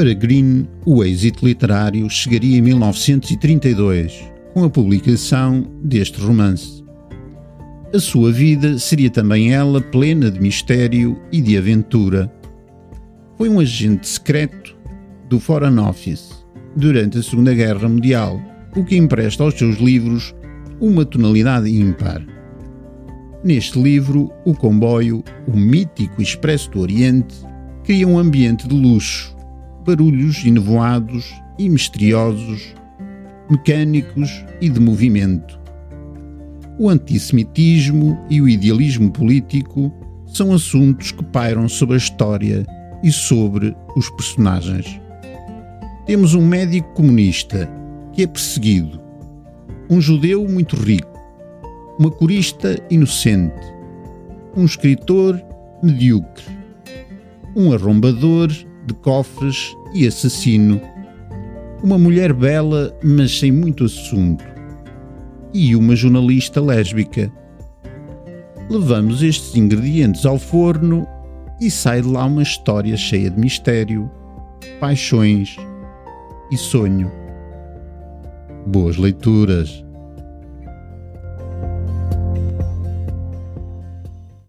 Para Green, o êxito literário chegaria em 1932, com a publicação deste romance. A sua vida seria também ela plena de mistério e de aventura. Foi um agente secreto do Foreign Office durante a Segunda Guerra Mundial, o que empresta aos seus livros uma tonalidade ímpar. Neste livro, o comboio, o mítico Expresso do Oriente, cria um ambiente de luxo, barulhos enevoados e misteriosos, mecânicos e de movimento. O antissemitismo e o idealismo político são assuntos que pairam sobre a história e sobre os personagens. Temos um médico comunista que é perseguido, um judeu muito rico, uma corista inocente, um escritor medíocre, um arrombador de cofres e assassino, uma mulher bela, mas sem muito assunto, e uma jornalista lésbica. Levamos estes ingredientes ao forno e sai de lá uma história cheia de mistério, paixões e sonho. Boas leituras!